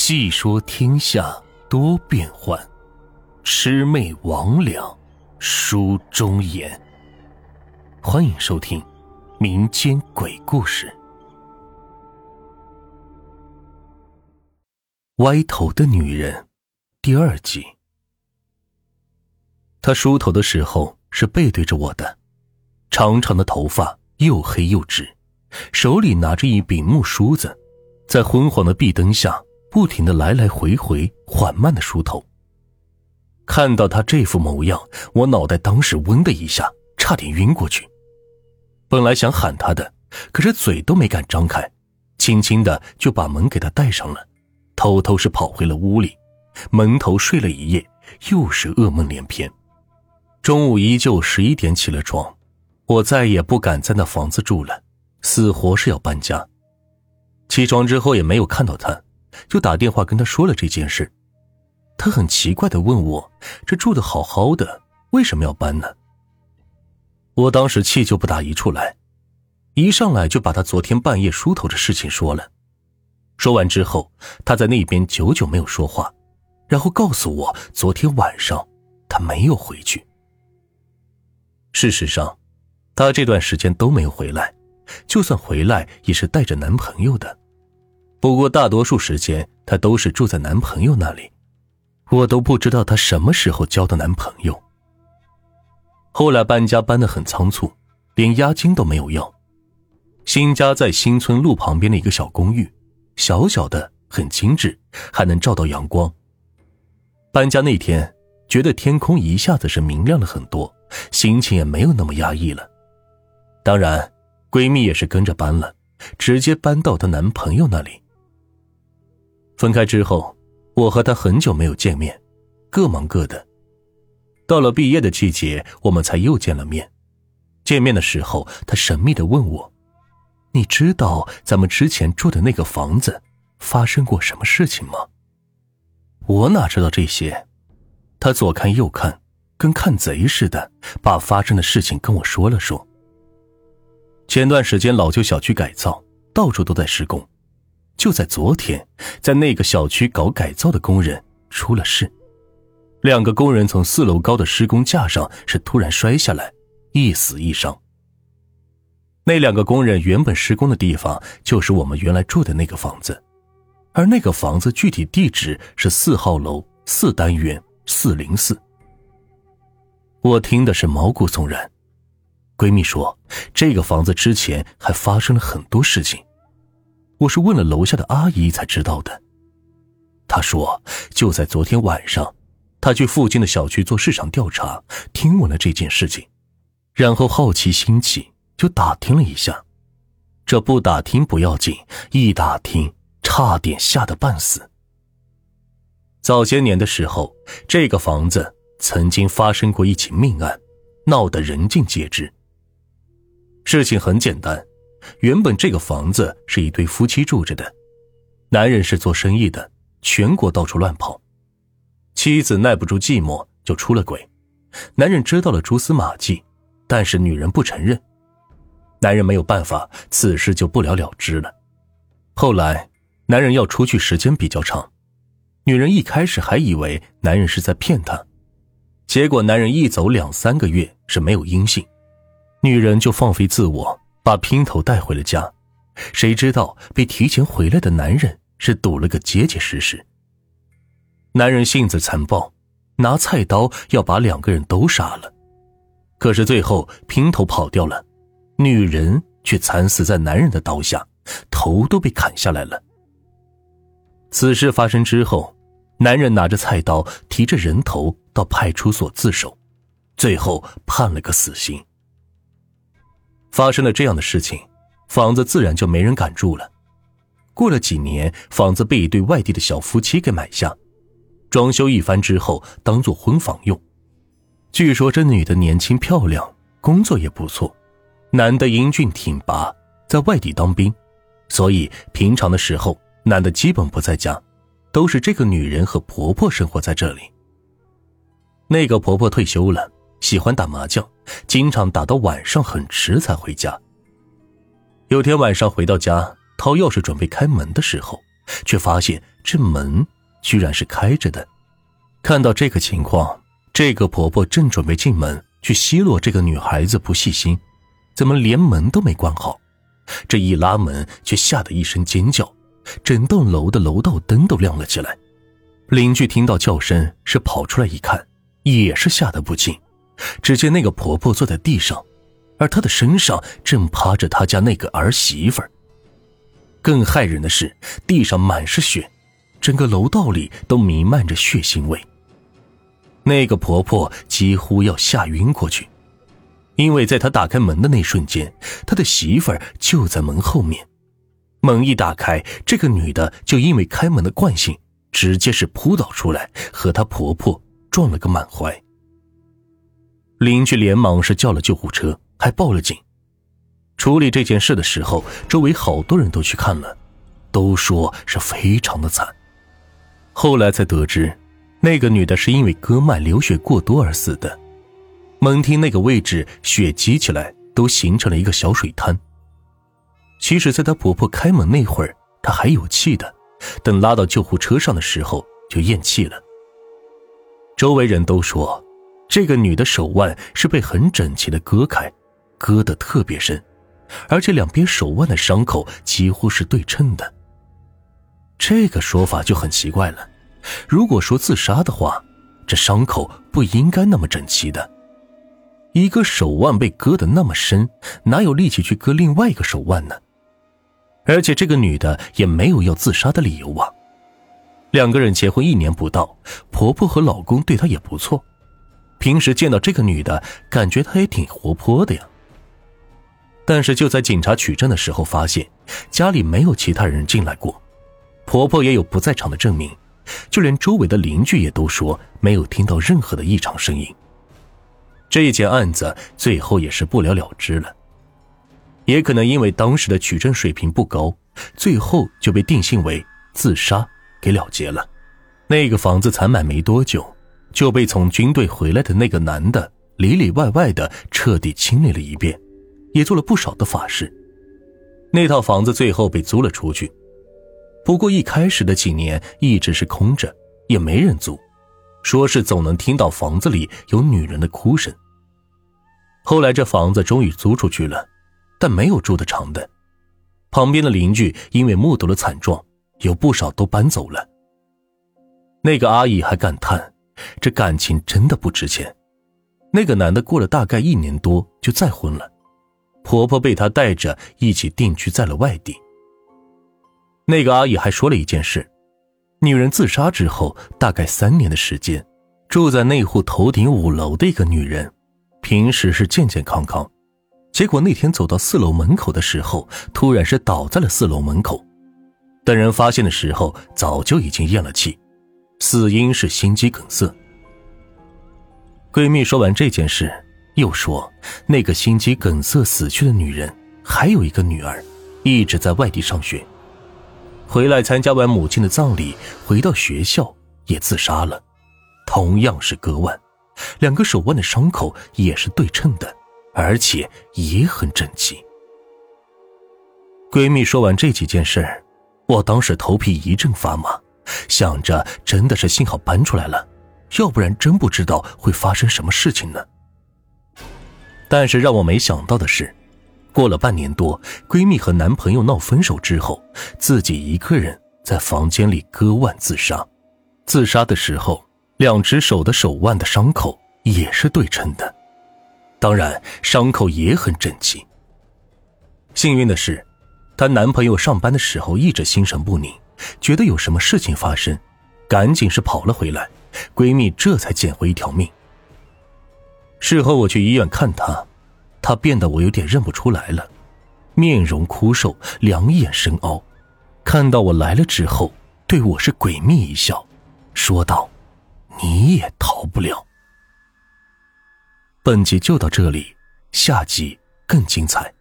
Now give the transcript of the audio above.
细说天下多变幻，魑魅魍魉书中言。欢迎收听民间鬼故事《歪头的女人》第二集。她梳头的时候是背对着我的，长长的头发又黑又直，手里拿着一柄木梳子，在昏黄的壁灯下。不停的来来回回，缓慢的梳头。看到他这副模样，我脑袋当时嗡的一下，差点晕过去。本来想喊他的，可是嘴都没敢张开，轻轻的就把门给他带上了，偷偷是跑回了屋里，蒙头睡了一夜，又是噩梦连篇。中午依旧十一点起了床，我再也不敢在那房子住了，死活是要搬家。起床之后也没有看到他。就打电话跟他说了这件事，他很奇怪的问我：“这住的好好的，为什么要搬呢？”我当时气就不打一处来，一上来就把他昨天半夜梳头的事情说了。说完之后，他在那边久久没有说话，然后告诉我昨天晚上他没有回去。事实上，他这段时间都没有回来，就算回来也是带着男朋友的。不过大多数时间，她都是住在男朋友那里，我都不知道她什么时候交的男朋友。后来搬家搬得很仓促，连押金都没有要。新家在新村路旁边的一个小公寓，小小的很精致，还能照到阳光。搬家那天，觉得天空一下子是明亮了很多，心情也没有那么压抑了。当然，闺蜜也是跟着搬了，直接搬到她男朋友那里。分开之后，我和他很久没有见面，各忙各的。到了毕业的季节，我们才又见了面。见面的时候，他神秘的问我：“你知道咱们之前住的那个房子发生过什么事情吗？”我哪知道这些？他左看右看，跟看贼似的，把发生的事情跟我说了说。前段时间老旧小区改造，到处都在施工。就在昨天，在那个小区搞改造的工人出了事，两个工人从四楼高的施工架上是突然摔下来，一死一伤。那两个工人原本施工的地方就是我们原来住的那个房子，而那个房子具体地址是四号楼四单元四零四。我听的是毛骨悚然，闺蜜说这个房子之前还发生了很多事情。我是问了楼下的阿姨才知道的。她说，就在昨天晚上，她去附近的小区做市场调查，听闻了这件事情，然后好奇心起，就打听了一下。这不打听不要紧，一打听，差点吓得半死。早些年的时候，这个房子曾经发生过一起命案，闹得人尽皆知。事情很简单。原本这个房子是一对夫妻住着的，男人是做生意的，全国到处乱跑，妻子耐不住寂寞就出了轨，男人知道了蛛丝马迹，但是女人不承认，男人没有办法，此事就不了了之了。后来，男人要出去时间比较长，女人一开始还以为男人是在骗她，结果男人一走两三个月是没有音信，女人就放飞自我。把姘头带回了家，谁知道被提前回来的男人是堵了个结结实实。男人性子残暴，拿菜刀要把两个人都杀了，可是最后姘头跑掉了，女人却惨死在男人的刀下，头都被砍下来了。此事发生之后，男人拿着菜刀，提着人头到派出所自首，最后判了个死刑。发生了这样的事情，房子自然就没人敢住了。过了几年，房子被一对外地的小夫妻给买下，装修一番之后，当做婚房用。据说这女的年轻漂亮，工作也不错，男的英俊挺拔，在外地当兵，所以平常的时候，男的基本不在家，都是这个女人和婆婆生活在这里。那个婆婆退休了。喜欢打麻将，经常打到晚上很迟才回家。有天晚上回到家，掏钥匙准备开门的时候，却发现这门居然是开着的。看到这个情况，这个婆婆正准备进门去奚落这个女孩子不细心，怎么连门都没关好？这一拉门，却吓得一声尖叫，整栋楼的楼道灯都亮了起来。邻居听到叫声，是跑出来一看，也是吓得不轻。只见那个婆婆坐在地上，而她的身上正趴着她家那个儿媳妇儿。更骇人的是，地上满是血，整个楼道里都弥漫着血腥味。那个婆婆几乎要吓晕过去，因为在她打开门的那瞬间，她的媳妇儿就在门后面。门一打开，这个女的就因为开门的惯性，直接是扑倒出来，和她婆婆撞了个满怀。邻居连忙是叫了救护车，还报了警。处理这件事的时候，周围好多人都去看了，都说是非常的惨。后来才得知，那个女的是因为割脉流血过多而死的。门厅那个位置血积起来，都形成了一个小水滩。其实，在她婆婆开门那会儿，她还有气的，等拉到救护车上的时候就咽气了。周围人都说。这个女的手腕是被很整齐的割开，割得特别深，而且两边手腕的伤口几乎是对称的。这个说法就很奇怪了。如果说自杀的话，这伤口不应该那么整齐的。一个手腕被割得那么深，哪有力气去割另外一个手腕呢？而且这个女的也没有要自杀的理由啊。两个人结婚一年不到，婆婆和老公对她也不错。平时见到这个女的，感觉她也挺活泼的呀。但是就在警察取证的时候，发现家里没有其他人进来过，婆婆也有不在场的证明，就连周围的邻居也都说没有听到任何的异常声音。这一件案子最后也是不了了之了，也可能因为当时的取证水平不高，最后就被定性为自杀给了结了。那个房子才买没多久。就被从军队回来的那个男的里里外外的彻底清理了一遍，也做了不少的法事。那套房子最后被租了出去，不过一开始的几年一直是空着，也没人租，说是总能听到房子里有女人的哭声。后来这房子终于租出去了，但没有住的长的，旁边的邻居因为目睹了惨状，有不少都搬走了。那个阿姨还感叹。这感情真的不值钱。那个男的过了大概一年多就再婚了，婆婆被他带着一起定居在了外地。那个阿姨还说了一件事：女人自杀之后，大概三年的时间，住在那户头顶五楼的一个女人，平时是健健康康，结果那天走到四楼门口的时候，突然是倒在了四楼门口。等人发现的时候，早就已经咽了气。死因是心肌梗塞。闺蜜说完这件事，又说那个心肌梗塞死去的女人还有一个女儿，一直在外地上学。回来参加完母亲的葬礼，回到学校也自杀了，同样是割腕，两个手腕的伤口也是对称的，而且也很整齐。闺蜜说完这几件事，我当时头皮一阵发麻。想着，真的是幸好搬出来了，要不然真不知道会发生什么事情呢。但是让我没想到的是，过了半年多，闺蜜和男朋友闹分手之后，自己一个人在房间里割腕自杀。自杀的时候，两只手的手腕的伤口也是对称的，当然伤口也很整齐。幸运的是，她男朋友上班的时候一直心神不宁。觉得有什么事情发生，赶紧是跑了回来，闺蜜这才捡回一条命。事后我去医院看她，她变得我有点认不出来了，面容枯瘦，两眼深凹，看到我来了之后，对我是诡秘一笑，说道：“你也逃不了。”本集就到这里，下集更精彩。